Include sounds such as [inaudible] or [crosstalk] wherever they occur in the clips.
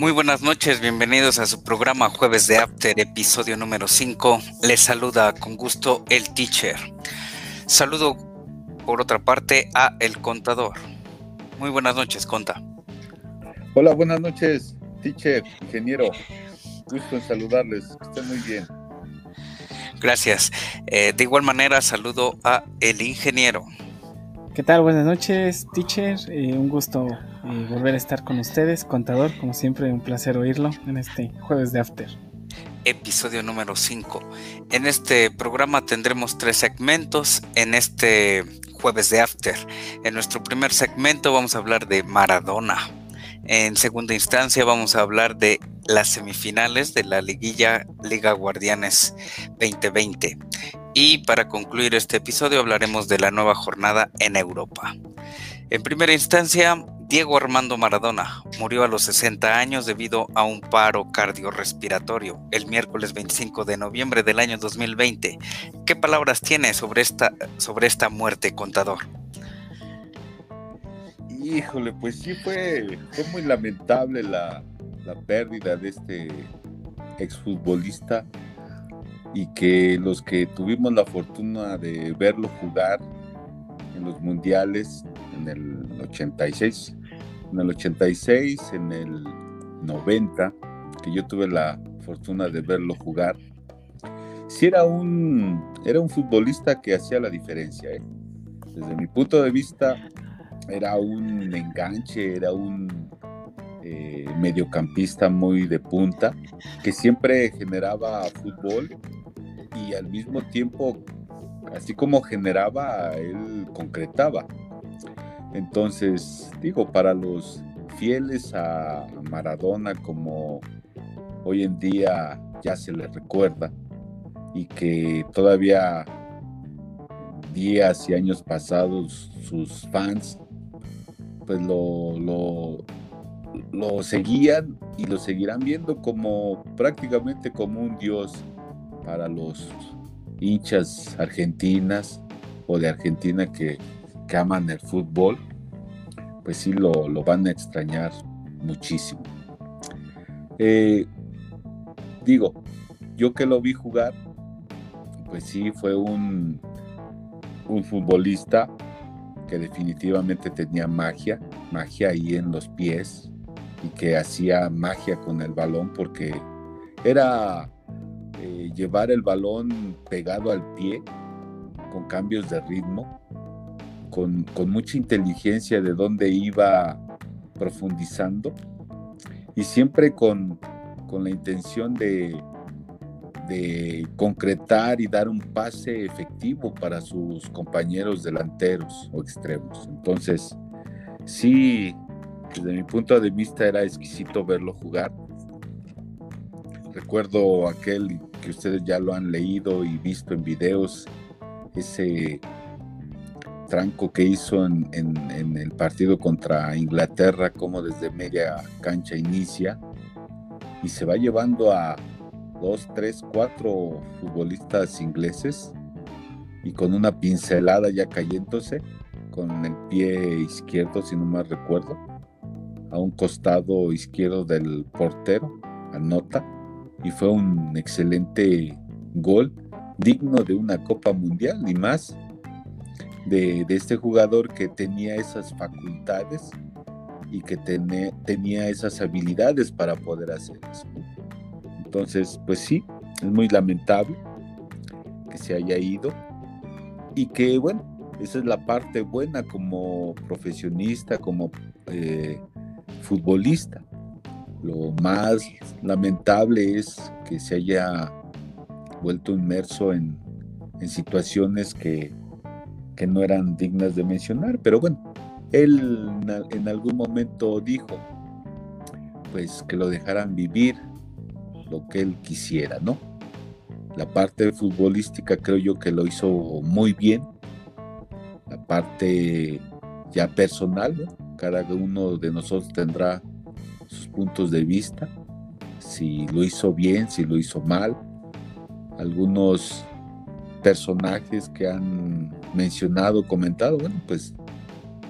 Muy buenas noches, bienvenidos a su programa Jueves de After, episodio número 5. Les saluda con gusto el teacher. Saludo por otra parte a el contador. Muy buenas noches, Conta. Hola, buenas noches, teacher, ingeniero. Gusto en saludarles, estén muy bien. Gracias. Eh, de igual manera, saludo a el ingeniero. ¿Qué tal? Buenas noches, teacher. Eh, un gusto eh, volver a estar con ustedes, contador. Como siempre, un placer oírlo en este jueves de After. Episodio número 5. En este programa tendremos tres segmentos. En este jueves de After. En nuestro primer segmento vamos a hablar de Maradona. En segunda instancia vamos a hablar de las semifinales de la liguilla Liga Guardianes 2020. Y para concluir este episodio hablaremos de la nueva jornada en Europa. En primera instancia, Diego Armando Maradona murió a los 60 años debido a un paro cardiorrespiratorio el miércoles 25 de noviembre del año 2020. ¿Qué palabras tiene sobre esta, sobre esta muerte, contador? Híjole, pues sí fue, fue muy lamentable la, la pérdida de este exfutbolista y que los que tuvimos la fortuna de verlo jugar en los mundiales en el 86, en el 86, en el 90, que yo tuve la fortuna de verlo jugar, sí era un, era un futbolista que hacía la diferencia. ¿eh? Desde mi punto de vista, era un enganche, era un eh, mediocampista muy de punta, que siempre generaba fútbol y al mismo tiempo, así como generaba, él concretaba. Entonces, digo, para los fieles a Maradona como hoy en día ya se le recuerda y que todavía días y años pasados sus fans pues lo, lo seguían y lo seguirán viendo como prácticamente como un dios para los hinchas argentinas o de Argentina que, aman el fútbol, pues sí lo, van a extrañar muchísimo. Eh, digo, yo que lo vi jugar, pues sí fue un, un futbolista que definitivamente tenía magia, magia ahí en los pies y que hacía magia con el balón porque era eh, llevar el balón pegado al pie con cambios de ritmo, con, mucha inteligencia de dónde iba profundizando y siempre con, con la intención de, de concretar y dar un pase efectivo para sus compañeros delanteros o extremos. Entonces, sí, desde mi punto de vista era exquisito verlo jugar. Recuerdo aquel que ustedes ya lo han leído y visto en videos, ese tranco que hizo en, el partido contra Inglaterra, como desde media cancha inicia y se va llevando a dos, tres, cuatro futbolistas ingleses y con una pincelada ya cayéndose con el pie izquierdo, si no mal recuerdo, a un costado izquierdo del portero, anota, y fue un excelente gol digno de una Copa Mundial y más de, este jugador que tenía esas facultades y que tenía esas habilidades para poder hacer eso. Entonces, pues sí, es muy lamentable que se haya ido y que, bueno, esa es la parte buena como profesionista, como eh, futbolista. Lo más lamentable es que se haya vuelto inmerso en, situaciones que, no eran dignas de mencionar, pero bueno, él en algún momento dijo, pues que lo dejaran vivir, lo que él quisiera, ¿no? La parte futbolística creo yo que lo hizo muy bien. La parte ya personal, ¿no? cada uno de nosotros tendrá sus puntos de vista, si lo hizo bien, si lo hizo mal. Algunos personajes que han mencionado, comentado, bueno, pues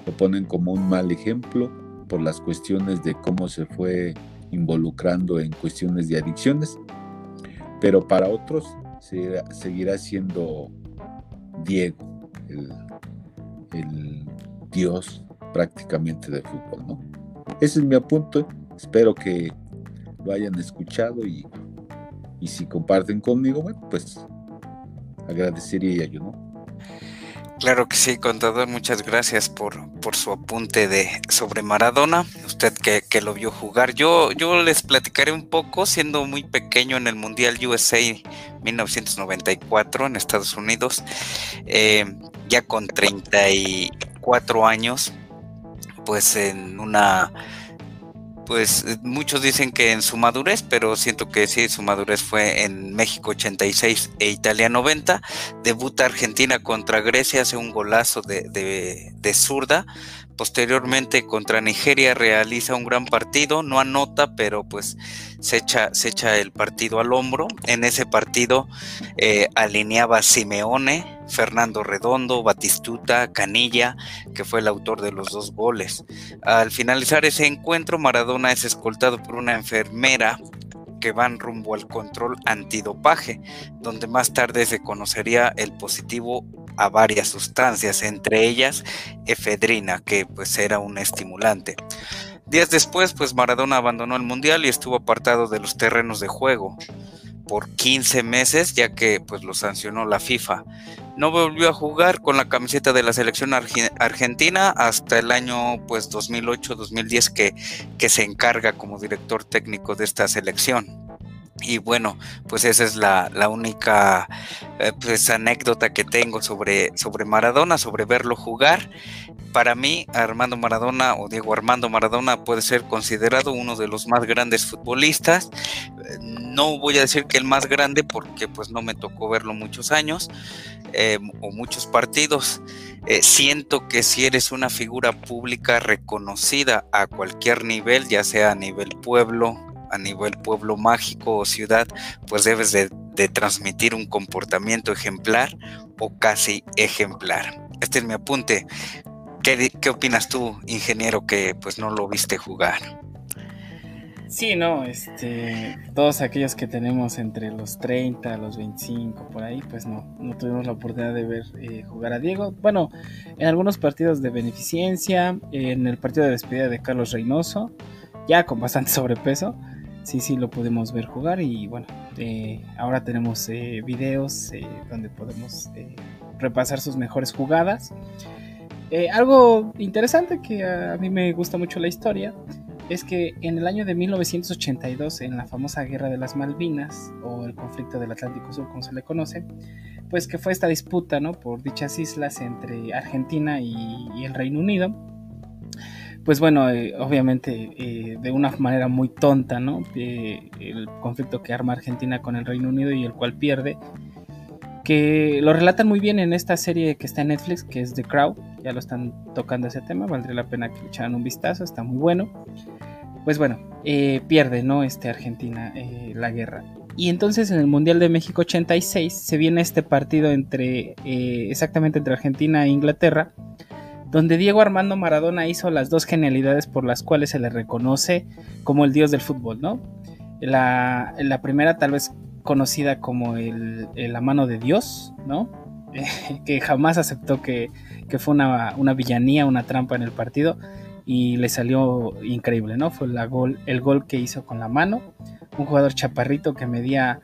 lo ponen como un mal ejemplo por las cuestiones de cómo se fue involucrando en cuestiones de adicciones, pero para otros seguirá, siendo Diego, el, dios prácticamente del fútbol, ¿no? Ese es mi apunte, espero que lo hayan escuchado y, y si comparten conmigo, bueno, pues agradecería yo, ¿no? Claro que sí, contador, muchas gracias por, por su apunte de sobre Maradona, usted que, lo vio jugar. Yo, yo les platicaré un poco, siendo muy pequeño en el Mundial USA 1994 en Estados Unidos, eh, ya con 34 años, pues en una pues eh, muchos dicen que en su madurez, pero siento que sí, su madurez fue en México 86 e Italia 90. Debuta Argentina contra Grecia, hace un golazo de, de, de zurda. Posteriormente contra Nigeria realiza un gran partido, no anota, pero pues se echa, se echa el partido al hombro. En ese partido eh, alineaba Simeone, Fernando Redondo, Batistuta, Canilla, que fue el autor de los dos goles. Al finalizar ese encuentro, Maradona es escoltado por una enfermera que van rumbo al control antidopaje, donde más tarde se conocería el positivo a varias sustancias, entre ellas efedrina, que pues era un estimulante. Días después, pues Maradona abandonó el mundial y estuvo apartado de los terrenos de juego por 15 meses, ya que pues lo sancionó la FIFA. No volvió a jugar con la camiseta de la selección argentina hasta el año pues 2008-2010 que, que se encarga como director técnico de esta selección. Y bueno, pues esa es la, única eh, pues, anécdota que tengo sobre, sobre Maradona, sobre verlo jugar. Para mí, Armando Maradona o Diego Armando Maradona puede ser considerado uno de los más grandes futbolistas. No voy a decir que el más grande porque pues no me tocó verlo muchos años eh, o muchos partidos. Eh, siento que si eres una figura pública reconocida a cualquier nivel, ya sea a nivel pueblo, a nivel pueblo mágico o ciudad, pues debes de, transmitir un comportamiento ejemplar o casi ejemplar. Este es mi apunte. ¿Qué, ¿Qué, opinas tú, ingeniero, que pues no lo viste jugar? Sí, no, este, todos aquellos que tenemos entre los 30, los 25, por ahí, pues no, no tuvimos la oportunidad de ver eh, jugar a Diego. Bueno, en algunos partidos de beneficencia, en el partido de despedida de Carlos Reynoso, ya con bastante [laughs] sobrepeso, sí, sí lo podemos ver jugar y bueno, eh, ahora tenemos eh, videos eh, donde podemos repasar sus mejores jugadas. algo interesante que a mí me gusta mucho la historia es que en el año de 1982, en la famosa Guerra de las Malvinas, o el conflicto del Atlántico Sur, como se le conoce, pues que fue esta disputa ¿no? por dichas islas entre Argentina y el Reino Unido pues bueno, eh, obviamente eh, de una manera muy tonta, ¿no? el conflicto que arma Argentina con el Reino Unido y el cual pierde, que lo relatan muy bien en esta serie que está en Netflix, que es The Crow, ya lo están tocando ese tema, valdría la pena que echaran un vistazo, está muy bueno. Pues bueno, eh, pierde, ¿no? Este Argentina la guerra. Y entonces en el Mundial de México 86 se viene este partido entre, exactamente entre Argentina e Inglaterra, donde Diego Armando Maradona hizo las dos genialidades por las cuales se le reconoce como el dios del fútbol, ¿no? La, primera tal vez conocida como la mano de Dios, ¿no? [laughs] que jamás aceptó que, fue una, villanía, una trampa en el partido y le salió increíble, ¿no? Fue el gol que hizo con la mano, un jugador chaparrito que medía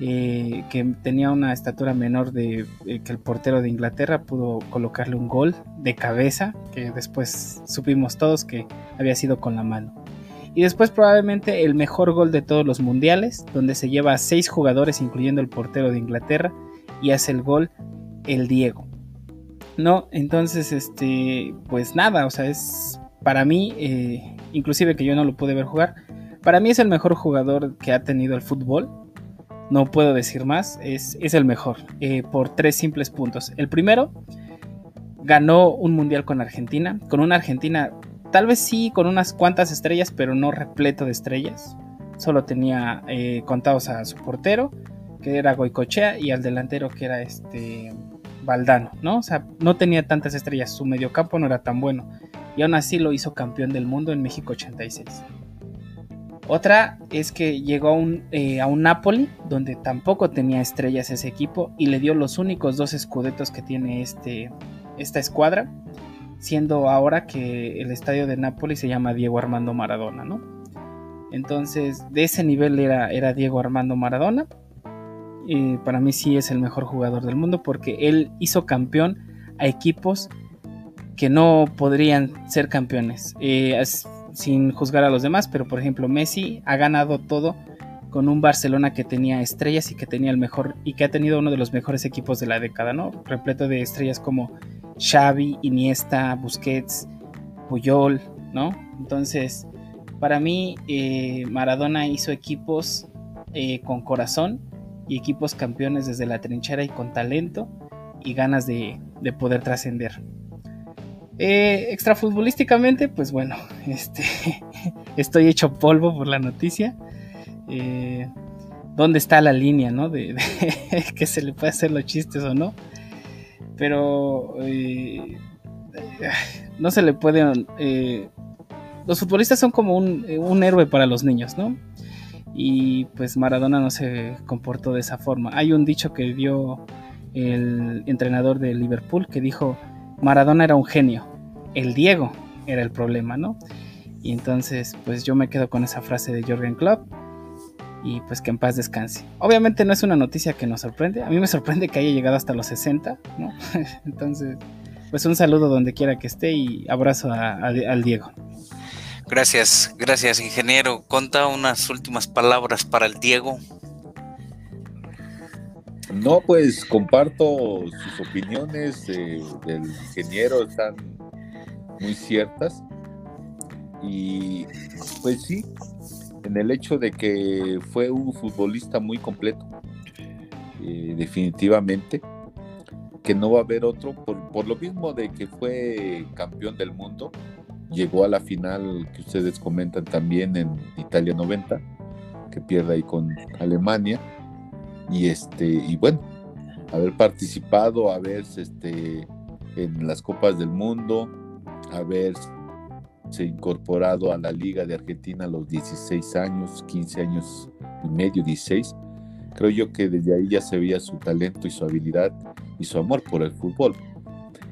eh, que tenía una estatura menor de eh, que el portero de Inglaterra pudo colocarle un gol de cabeza que después supimos todos que había sido con la mano. Y después probablemente el mejor gol de todos los mundiales donde se lleva a seis jugadores incluyendo el portero de Inglaterra y hace el gol el Diego. No entonces este pues nada o sea es para mí eh, inclusive que yo no lo pude ver jugar para mí es el mejor jugador que ha tenido el fútbol no puedo decir más, es, el mejor, eh, por tres simples puntos. El primero, ganó un mundial con Argentina, con una Argentina tal vez sí con unas cuantas estrellas, pero no repleto de estrellas. Solo tenía eh, contados a su portero, que era Goicochea, y al delantero, que era este Valdano, ¿no? O sea, no tenía tantas estrellas, su mediocampo no era tan bueno. Y aún así lo hizo campeón del mundo en México 86. Otra es que llegó a un, eh, a un Napoli, donde tampoco tenía estrellas ese equipo, y le dio los únicos dos escudetos que tiene este, esta escuadra, siendo ahora que el estadio de Napoli se llama Diego Armando Maradona, ¿no? Entonces, de ese nivel era, era Diego Armando Maradona. Y para mí sí es el mejor jugador del mundo porque él hizo campeón a equipos que no podrían ser campeones. Eh, sin juzgar a los demás, pero por ejemplo Messi ha ganado todo con un Barcelona que tenía estrellas y que tenía el mejor y que ha tenido uno de los mejores equipos de la década, ¿no? Repleto de estrellas como Xavi, Iniesta, Busquets, Puyol, ¿no? Entonces, para mí eh, Maradona hizo equipos eh, con corazón y equipos campeones desde la trinchera y con talento y ganas de, de poder trascender. Eh, extrafutbolísticamente, pues bueno, [laughs] este, estoy hecho polvo por la noticia. Eh, ¿Dónde está la línea, no? De, [laughs] que se le puede hacer los chistes o no. Pero eh, no se le puede... Eh, los futbolistas son como un, un, héroe para los niños, ¿no? Y pues Maradona no se comportó de esa forma. Hay un dicho que dio el entrenador de Liverpool que dijo, Maradona era un genio, el Diego era el problema, ¿no? Y entonces, pues yo me quedo con esa frase de Jorgen Klopp y pues que en paz descanse. Obviamente no es una noticia que nos sorprende, a mí me sorprende que haya llegado hasta los 60, ¿no? [laughs] entonces, pues un saludo donde quiera que esté y abrazo al Diego. Gracias, gracias ingeniero. Conta unas últimas palabras para el Diego. No, pues comparto sus opiniones del ingeniero, están muy ciertas. Y pues sí, en el hecho de que fue un futbolista muy completo, eh, definitivamente, que no va a haber otro, por, por, lo mismo de que fue campeón del mundo, llegó a la final que ustedes comentan también en Italia 90, que pierde ahí con Alemania y este y bueno haber participado haberse este en las copas del mundo haberse incorporado a la liga de Argentina a los 16 años 15 años y medio 16 creo yo que desde ahí ya se veía su talento y su habilidad y su amor por el fútbol.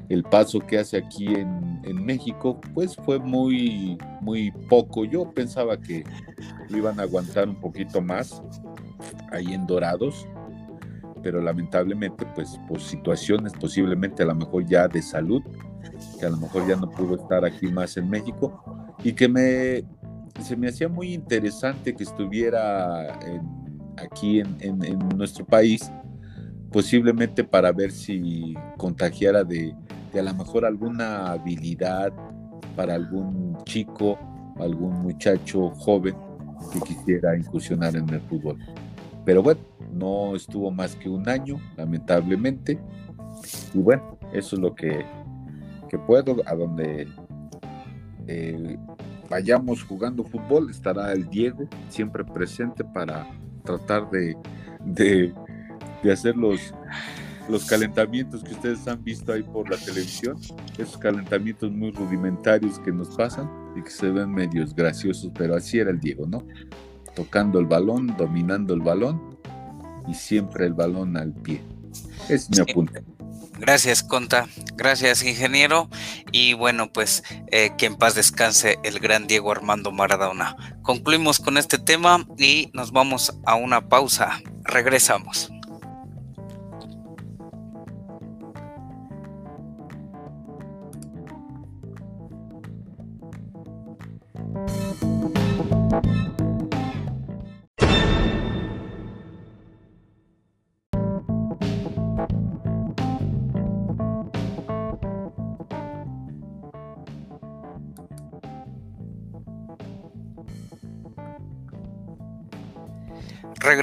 El paso que hace aquí en, en México pues fue muy muy poco. Yo pensaba que lo iban a aguantar un poquito más ahí en Dorados, pero lamentablemente pues por situaciones posiblemente a lo mejor ya de salud, que a lo mejor ya no pudo estar aquí más en México y que me se me hacía muy interesante que estuviera aquí en, en, nuestro país, posiblemente para ver si contagiara de, de a lo mejor alguna habilidad para algún chico, algún muchacho joven que quisiera incursionar en el fútbol. Pero bueno, no estuvo más que un año, lamentablemente. Y bueno, eso es lo que, puedo. A donde eh, vayamos jugando fútbol, estará el Diego siempre presente para tratar de, de, hacer los, los calentamientos que ustedes han visto ahí por la televisión, esos calentamientos muy rudimentarios que nos pasan y que se ven medios graciosos, pero así era el Diego, ¿no? Tocando el balón, dominando el balón y siempre el balón al pie. Es mi apunte. Gracias, Conta. Gracias, ingeniero. Y bueno, pues eh, que en paz descanse el gran Diego Armando Maradona. Concluimos con este tema y nos vamos a una pausa. Regresamos.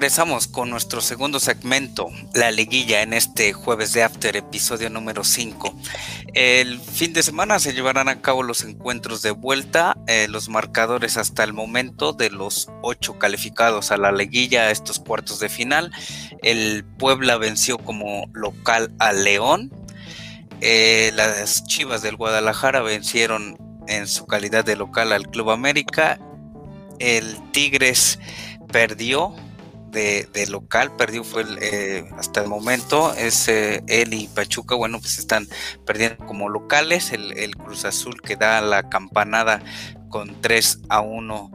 Regresamos con nuestro segundo segmento, la liguilla, en este jueves de After, episodio número 5. El fin de semana se llevarán a cabo los encuentros de vuelta, eh, los marcadores hasta el momento de los ocho calificados a la liguilla, estos cuartos de final. El Puebla venció como local a León. Eh, las Chivas del Guadalajara vencieron en su calidad de local al Club América el Tigres perdió de, local, perdió fue el, eh, hasta el momento, es él y Pachuca, bueno, pues están perdiendo como locales, el, Cruz Azul que da la campanada con 3 a 1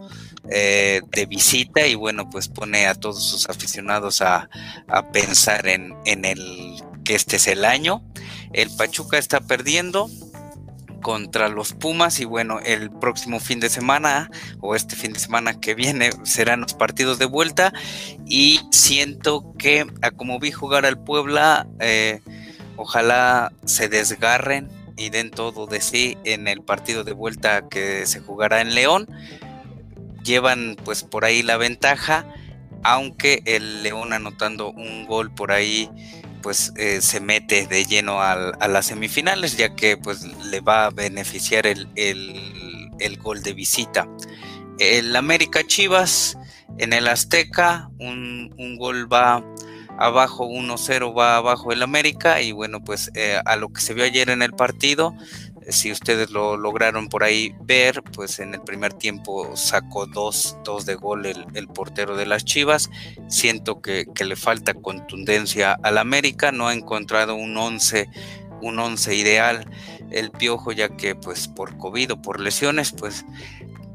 eh, de visita y bueno, pues pone a todos sus aficionados a, a pensar en, en el que este es el año. El Pachuca está perdiendo, contra los Pumas y bueno, el próximo fin de semana o este fin de semana que viene serán los partidos de vuelta y siento que como vi jugar al Puebla, eh, ojalá se desgarren y den todo de sí en el partido de vuelta que se jugará en León. Llevan pues por ahí la ventaja, aunque el León anotando un gol por ahí pues eh, se mete de lleno a las semifinales, ya que pues le va a beneficiar el, gol de visita. El América Chivas en el Azteca, un, un gol va abajo 1-0 va abajo el América y bueno pues eh, a lo que se vio ayer en el partido si ustedes lo lograron por ahí ver, pues en el primer tiempo sacó dos, dos de gol el, portero de las Chivas. Siento que, le falta contundencia al América, no ha encontrado un 11 un once ideal el piojo ya que pues por COVID o por lesiones pues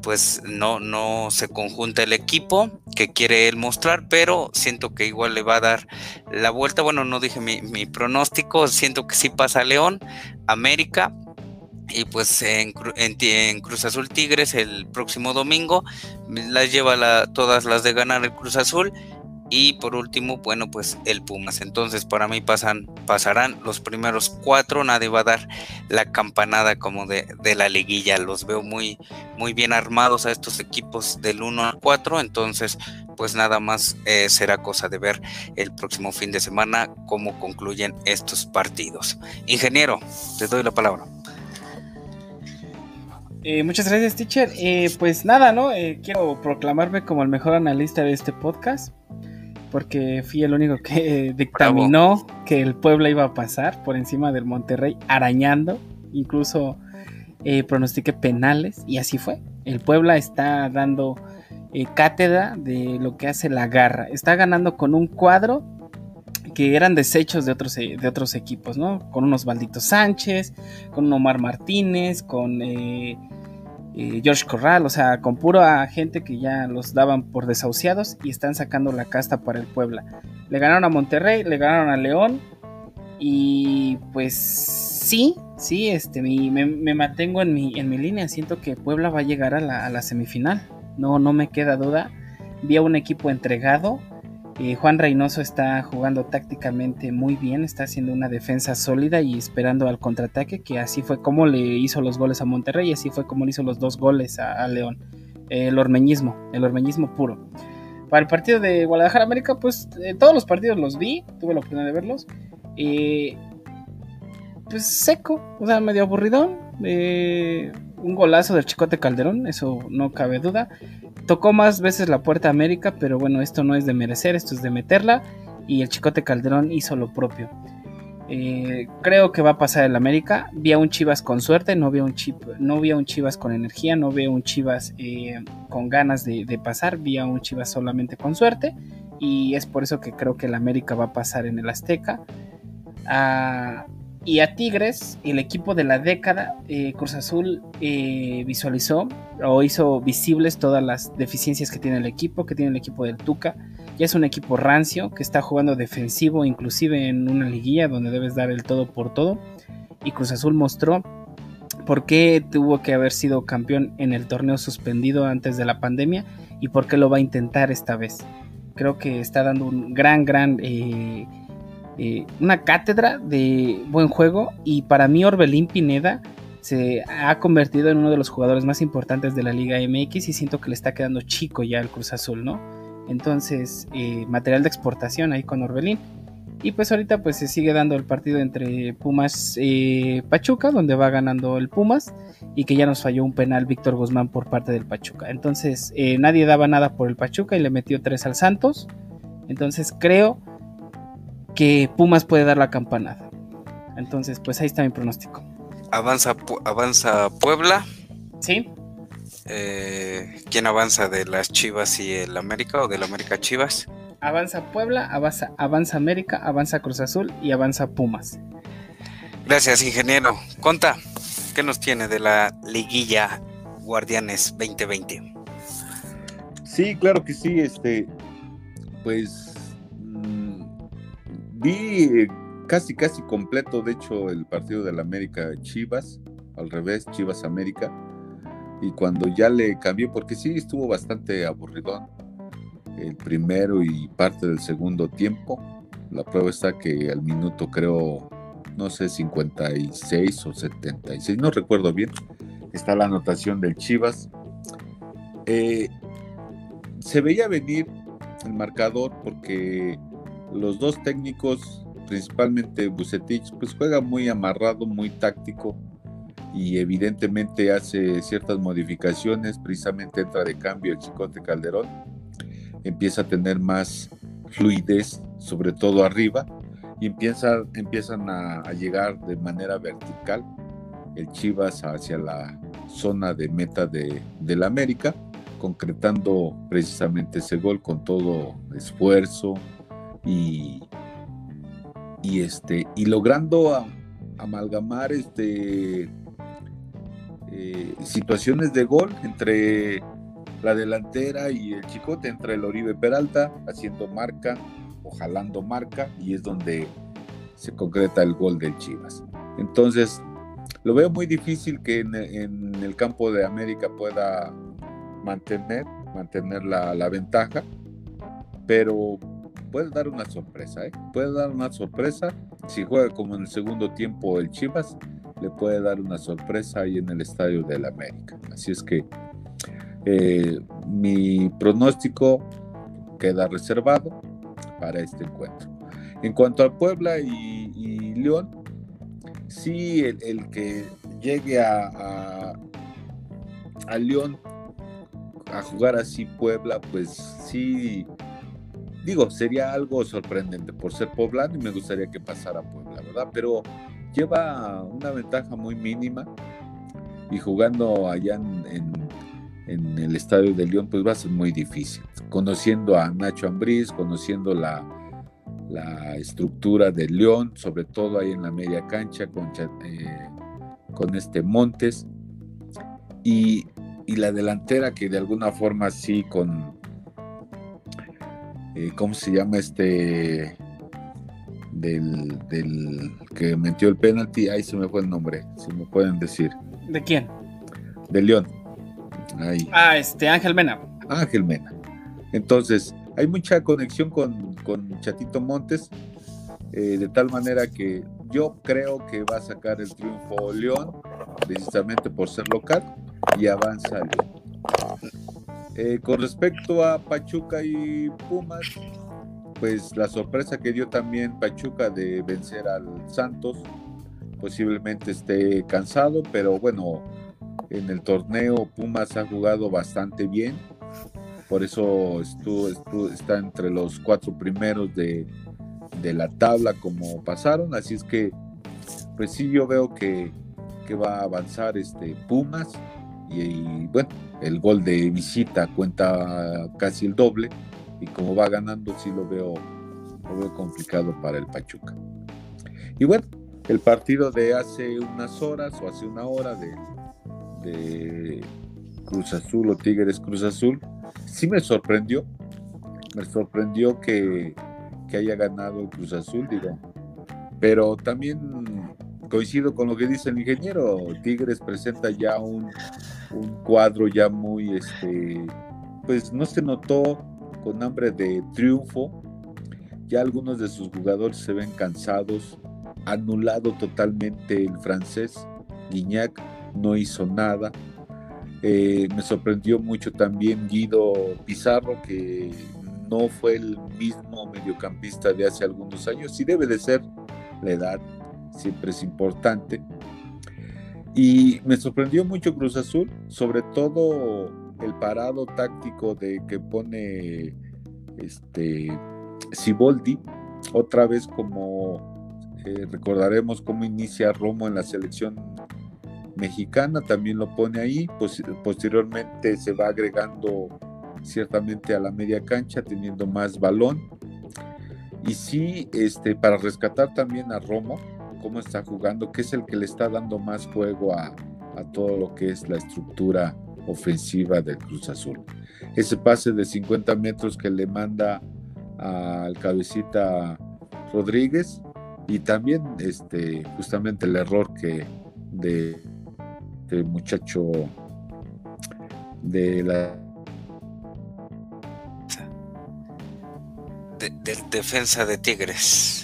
pues no, no se conjunta el equipo que quiere él mostrar, pero siento que igual le va a dar la vuelta. Bueno, no dije mi, mi pronóstico, siento que sí pasa León, América, y pues en, Cruz Azul Tigres el próximo domingo las lleva todas las de ganar el Cruz Azul y por último bueno pues el Pumas. Entonces para mí pasan pasarán los primeros cuatro nadie va a dar la campanada como de, la liguilla. Los veo muy muy bien armados a estos equipos del 1 al 4 entonces pues nada más eh, será cosa de ver el próximo fin de semana cómo concluyen estos partidos. Ingeniero te doy la palabra eh, muchas gracias, teacher. Eh, pues nada, ¿no? Eh, quiero proclamarme como el mejor analista de este podcast. Porque fui el único que [laughs] dictaminó que el Puebla iba a pasar por encima del Monterrey, arañando. Incluso pronostiqué penales. Y así fue. El Puebla está dando cátedra de lo que hace la garra. Está ganando con un cuadro que eran desechos de otros, de otros equipos, ¿no? Con unos Balditos Sánchez, con un Omar Martínez, con George Corral, o sea, con pura gente que ya los daban por desahuciados y están sacando la casta para el Puebla. Le ganaron a Monterrey, le ganaron a León y pues sí, sí, este, me, mantengo en mi, en mi línea, siento que Puebla va a llegar a la, a la semifinal, no, no me queda duda. Vi a un equipo entregado, eh, Juan Reynoso está jugando tácticamente muy bien, está haciendo una defensa sólida y esperando al contraataque, que así fue como le hizo los goles a Monterrey, así fue como le hizo los dos goles a, León. el ormeñismo, el ormeñismo puro. Para el partido de Guadalajara América, pues eh, todos los partidos los vi, tuve la oportunidad de verlos. Eh, pues seco, o sea, medio aburridón. Un golazo del Chicote Calderón, eso no cabe duda. Tocó más veces la puerta América, pero bueno, esto no es de merecer, esto es de meterla. Y el Chicote Calderón hizo lo propio. Eh, creo que va a pasar el América. Vi a un Chivas con suerte, no vi a un, no vi un Chivas con energía, no vi a un Chivas eh, con ganas de, pasar, vi a un Chivas solamente con suerte. Y es por eso que creo que el América va a pasar en el Azteca. Ah, y a Tigres, el equipo de la década, eh, Cruz Azul eh, visualizó o hizo visibles todas las deficiencias que tiene el equipo, que tiene el equipo del Tuca. Ya es un equipo rancio, que está jugando defensivo, inclusive en una liguilla donde debes dar el todo por todo. Y Cruz Azul mostró por qué tuvo que haber sido campeón en el torneo suspendido antes de la pandemia y por qué lo va a intentar esta vez. Creo que está dando un gran, gran... Eh, eh, una cátedra de buen juego y para mí Orbelín Pineda se ha convertido en uno de los jugadores más importantes de la Liga MX y siento que le está quedando chico ya el Cruz Azul, ¿no? Entonces, eh, material de exportación ahí con Orbelín. Y pues ahorita pues se sigue dando el partido entre Pumas y eh, Pachuca, donde va ganando el Pumas y que ya nos falló un penal Víctor Guzmán por parte del Pachuca. Entonces nadie daba nada por el Pachuca y le metió tres al Santos. Entonces creo que Pumas puede dar la campanada. Entonces, pues ahí está mi pronóstico. Avanza, avanza Puebla. Sí. Eh, ¿Quién avanza de las Chivas y el América o del América Chivas? Avanza Puebla, avanza, avanza América, avanza Cruz Azul y avanza Pumas. Gracias, ingeniero. Conta, ¿qué nos tiene de la liguilla Guardianes 2020? Sí, claro que sí. Este, pues vi casi, casi completo, de hecho, el partido del América Chivas, al revés, Chivas América. Y cuando ya le cambié, porque sí estuvo bastante aburridón el primero y parte del segundo tiempo. La prueba está que al minuto creo, no sé, 56 o 76, no recuerdo bien, está la anotación del Chivas. Eh, se veía venir el marcador porque los dos técnicos, principalmente Bucetich, pues juega muy amarrado, muy táctico y evidentemente hace ciertas modificaciones, precisamente entra de cambio el Chicote Calderón empieza a tener más fluidez, sobre todo arriba, y empieza, empiezan a, llegar de manera vertical el Chivas hacia la zona de meta de, la América, concretando precisamente ese gol con todo esfuerzo y, y, este, y logrando amalgamar este, eh, situaciones de gol entre la delantera y el chicote entra el Oribe Peralta haciendo marca o jalando marca y es donde se concreta el gol del Chivas. Entonces, lo veo muy difícil que en, el campo de América pueda mantener, mantener la, ventaja, pero puede dar una sorpresa, ¿eh? puede dar una sorpresa. Si juega como en el segundo tiempo el Chivas, le puede dar una sorpresa ahí en el estadio del América. Así es que eh, mi pronóstico queda reservado para este encuentro. En cuanto a Puebla y, León, sí, el, que llegue a, a, León a jugar así Puebla, pues sí, digo, sería algo sorprendente por ser poblano y me gustaría que pasara Puebla, ¿verdad? Pero lleva una ventaja muy mínima y jugando allá en en el estadio de León, pues va a ser muy difícil. Conociendo a Nacho Ambriz, conociendo la, la estructura de León, sobre todo ahí en la media cancha con, eh, con este Montes, y, la delantera que de alguna forma sí con, eh, ¿cómo se llama este? Del, del que metió el penalti, ahí se me fue el nombre, si me pueden decir. ¿De quién? De León Ah, este, Ángel Mena. Ángel Mena. Entonces, hay mucha conexión con, Chatito Montes, eh, de tal manera que yo creo que va a sacar el triunfo León, precisamente por ser local, y avanza León. Eh, con respecto a Pachuca y Pumas, pues la sorpresa que dio también Pachuca de vencer al Santos, posiblemente esté cansado, pero bueno, en el torneo Pumas ha jugado bastante bien, por eso estuvo, está entre los cuatro primeros de, la tabla como pasaron, así es que pues sí yo veo que, va a avanzar este Pumas y, bueno, el gol de visita cuenta casi el doble y como va ganando sí lo veo, lo complicado para el Pachuca. Y bueno, el partido de hace unas horas o hace una hora de Cruz Azul o Tigres Cruz Azul, sí me sorprendió. Me sorprendió que, haya ganado el Cruz Azul, digo. Pero también coincido con lo que dice el ingeniero. Tigres presenta ya un, cuadro ya muy, este, pues no se notó con hambre de triunfo. Ya algunos de sus jugadores se ven cansados, anulado totalmente el francés, Guignac no hizo nada. Eh, me sorprendió mucho también Guido Pizarro, que no fue el mismo mediocampista de hace algunos años, y debe de ser la edad, siempre es importante. Y me sorprendió mucho Cruz Azul, sobre todo el parado táctico de que pone este Siboldi, otra vez como eh, recordaremos cómo inicia Romo en la selección mexicana también lo pone ahí, posteriormente se va agregando ciertamente a la media cancha teniendo más balón. Y sí, este, para rescatar también a Romo, cómo está jugando, que es el que le está dando más juego a, todo lo que es la estructura ofensiva del Cruz Azul. Ese pase de 50 metros que le manda al cabecita Rodríguez y también este justamente el error que de, de muchacho de la del defensa de Tigres.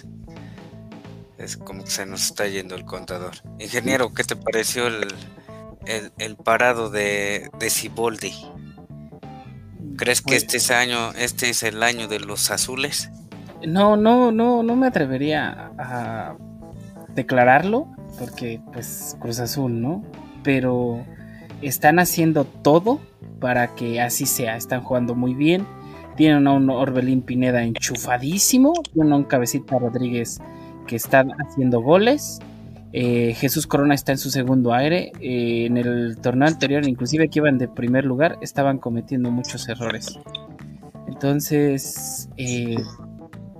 Es como que se nos está yendo el contador. Ingeniero, ¿qué te pareció el, el, parado de, de Ciboldi? ¿Crees que pues este es año, este es el año de los azules? No, no, no, no me atrevería a declararlo, porque pues Cruz Azul, ¿no? Pero están haciendo todo para que así sea. Están jugando muy bien. Tienen a un Orbelín Pineda enchufadísimo. Tienen a un Cabecita Rodríguez que están haciendo goles. Eh, Jesús Corona está en su segundo aire. Eh, en el torneo anterior, inclusive que iban de primer lugar, estaban cometiendo muchos errores. Entonces, eh,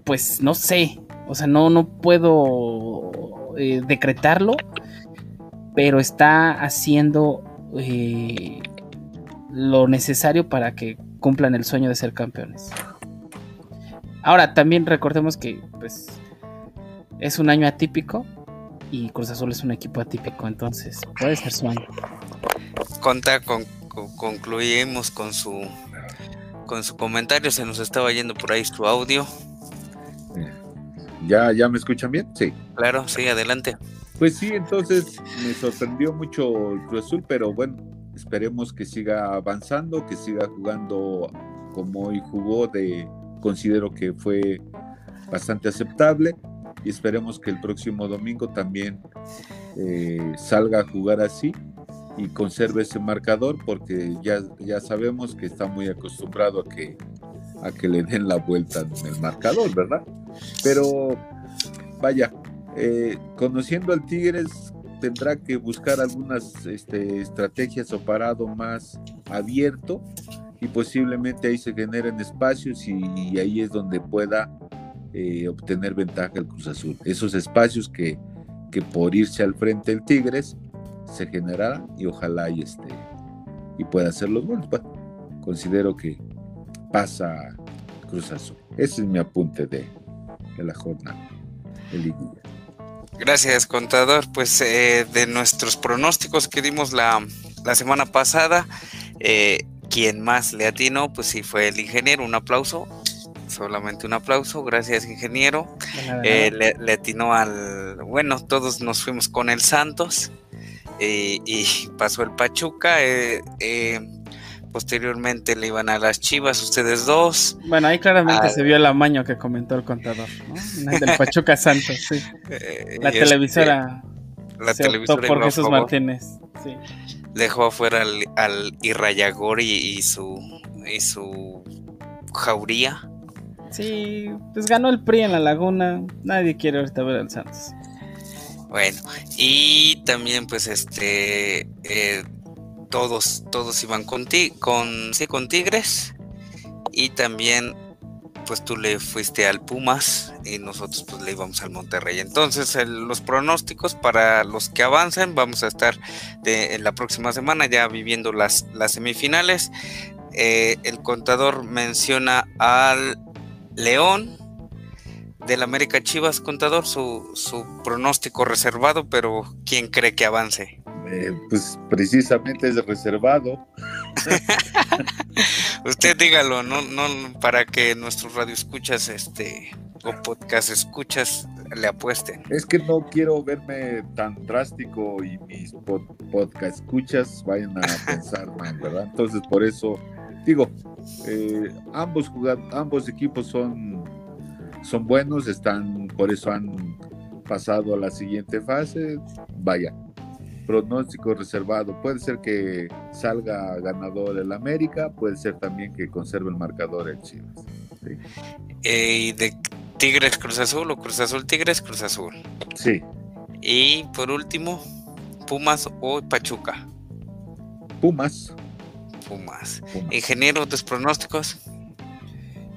pues no sé. O sea, no, no puedo decretarlo. Pero está haciendo lo necesario para que cumplan el sueño de ser campeones. Ahora, también recordemos que pues es un año atípico y Cruz Azul es un equipo atípico, entonces puede ser su año. Conta, con, concluimos con su con su comentario, se nos estaba yendo por ahí su audio. ¿Ya, ¿Ya me escuchan bien? Sí. Claro, sí, adelante. Pues sí, entonces me sorprendió mucho el Cruz Azul, pero bueno, esperemos que siga avanzando, que siga jugando como hoy jugó, de considero que fue bastante aceptable y esperemos que el próximo domingo también eh, salga a jugar así y conserve ese marcador porque ya, ya sabemos que está muy acostumbrado a que, a que le den la vuelta en el marcador, ¿verdad? Pero vaya, eh, conociendo al Tigres tendrá que buscar algunas este, estrategias o parado más abierto y posiblemente ahí se generen espacios y ahí es donde pueda eh, obtener ventaja el Cruz Azul. Esos espacios que, que por irse al frente el Tigres se generarán y ojalá y, este, y pueda hacer los goles. considero que pasa Cruz Azul. Ese es mi apunte de, la jornada Gracias, contador. Pues eh, de nuestros pronósticos que dimos la, la semana pasada, eh, quien más le atinó, pues sí fue el ingeniero. Un aplauso solamente un aplauso, gracias ingeniero. Eh, le, atinó al, bueno, todos nos fuimos con el Santos y pasó el Pachuca. Eh, eh, posteriormente le iban a las Chivas, ustedes dos. Bueno, ahí claramente se vio el amaño que comentó el contador, ¿no? Del Pachuca Santos, sí. La este, televisora. la televisora por Jesús Martínez, sí. Dejó afuera al, al Irrayagori y su y su jauría. Sí, pues ganó el PRI en la laguna. Nadie quiere ahorita ver al Santos. Bueno, y también pues este eh, todos, todos iban con, con, sí, con Tigres. Y también pues tú le fuiste al Pumas y nosotros pues le íbamos al Monterrey. Entonces los pronósticos para los que avancen, vamos a estar en la próxima semana ya viviendo las, las semifinales. Eh, el contador menciona al León del América Chivas, contador, su, pronóstico reservado, pero ¿quién cree que avance? Eh, pues precisamente es reservado. [laughs] Usted dígalo, no, no para que nuestros radioescuchas este o podcast escuchas le apuesten. Es que no quiero verme tan drástico y mis podcast escuchas vayan a [laughs] pensar mal, ¿verdad? Entonces por eso digo, eh, ambos, ambos equipos son, son buenos, están, por eso han pasado a la siguiente fase. Vaya, pronóstico reservado. Puede ser que salga ganador el América, puede ser también que conserve el marcador el Chivas. Eh, ¿Y de Tigres Cruz Azul o Cruz Azul Tigres Cruz Azul? Sí. Y por último, Pumas o Pachuca. Pumas. Pumas. Ingeniero, tus pronósticos.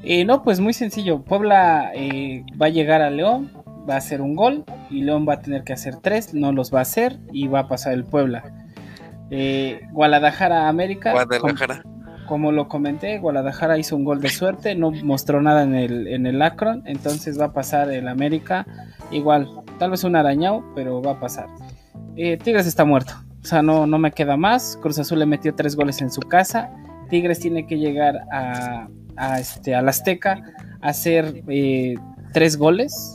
Eh, no, pues muy sencillo. Puebla eh, va a llegar a León, va a hacer un gol y León va a tener que hacer tres, no los va a hacer y va a pasar el Puebla. Eh, Guadalajara América. Guadalajara. Como, lo comenté, Guadalajara hizo un gol de suerte, no mostró nada en el, en el Akron, entonces va a pasar el América. Igual, tal vez un arañado, pero va a pasar. Tigres está muerto, o sea, no, no me queda más. Cruz Azul le metió tres goles en su casa. Tigres tiene que llegar a, a este, al Azteca a hacer eh, tres goles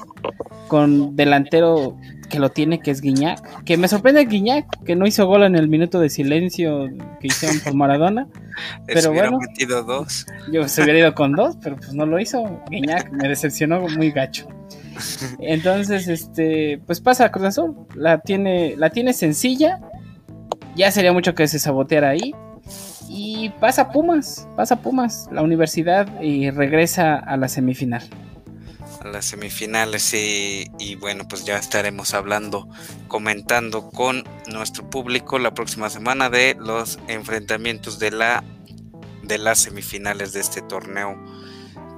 con delantero que lo tiene, que es Guiñac. Que me sorprende Guiñac, que no hizo gol en el minuto de silencio que hicieron por Maradona. [laughs] pero bueno, metido dos. Yo se hubiera ido con dos, pero pues no lo hizo. Guiñac me decepcionó muy gacho. [laughs] Entonces, este, pues pasa a Cruz Azul. La tiene, la tiene sencilla. Ya sería mucho que se saboteara ahí. Y pasa Pumas, pasa Pumas, la universidad y regresa a la semifinal. A las semifinales y, y bueno, pues ya estaremos hablando, comentando con nuestro público la próxima semana de los enfrentamientos de la de las semifinales de este torneo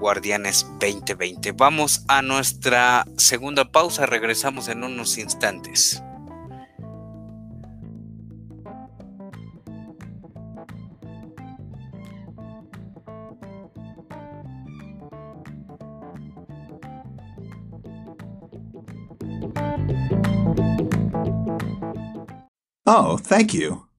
Guardianes 2020. Vamos a nuestra segunda pausa, regresamos en unos instantes. Oh, thank you.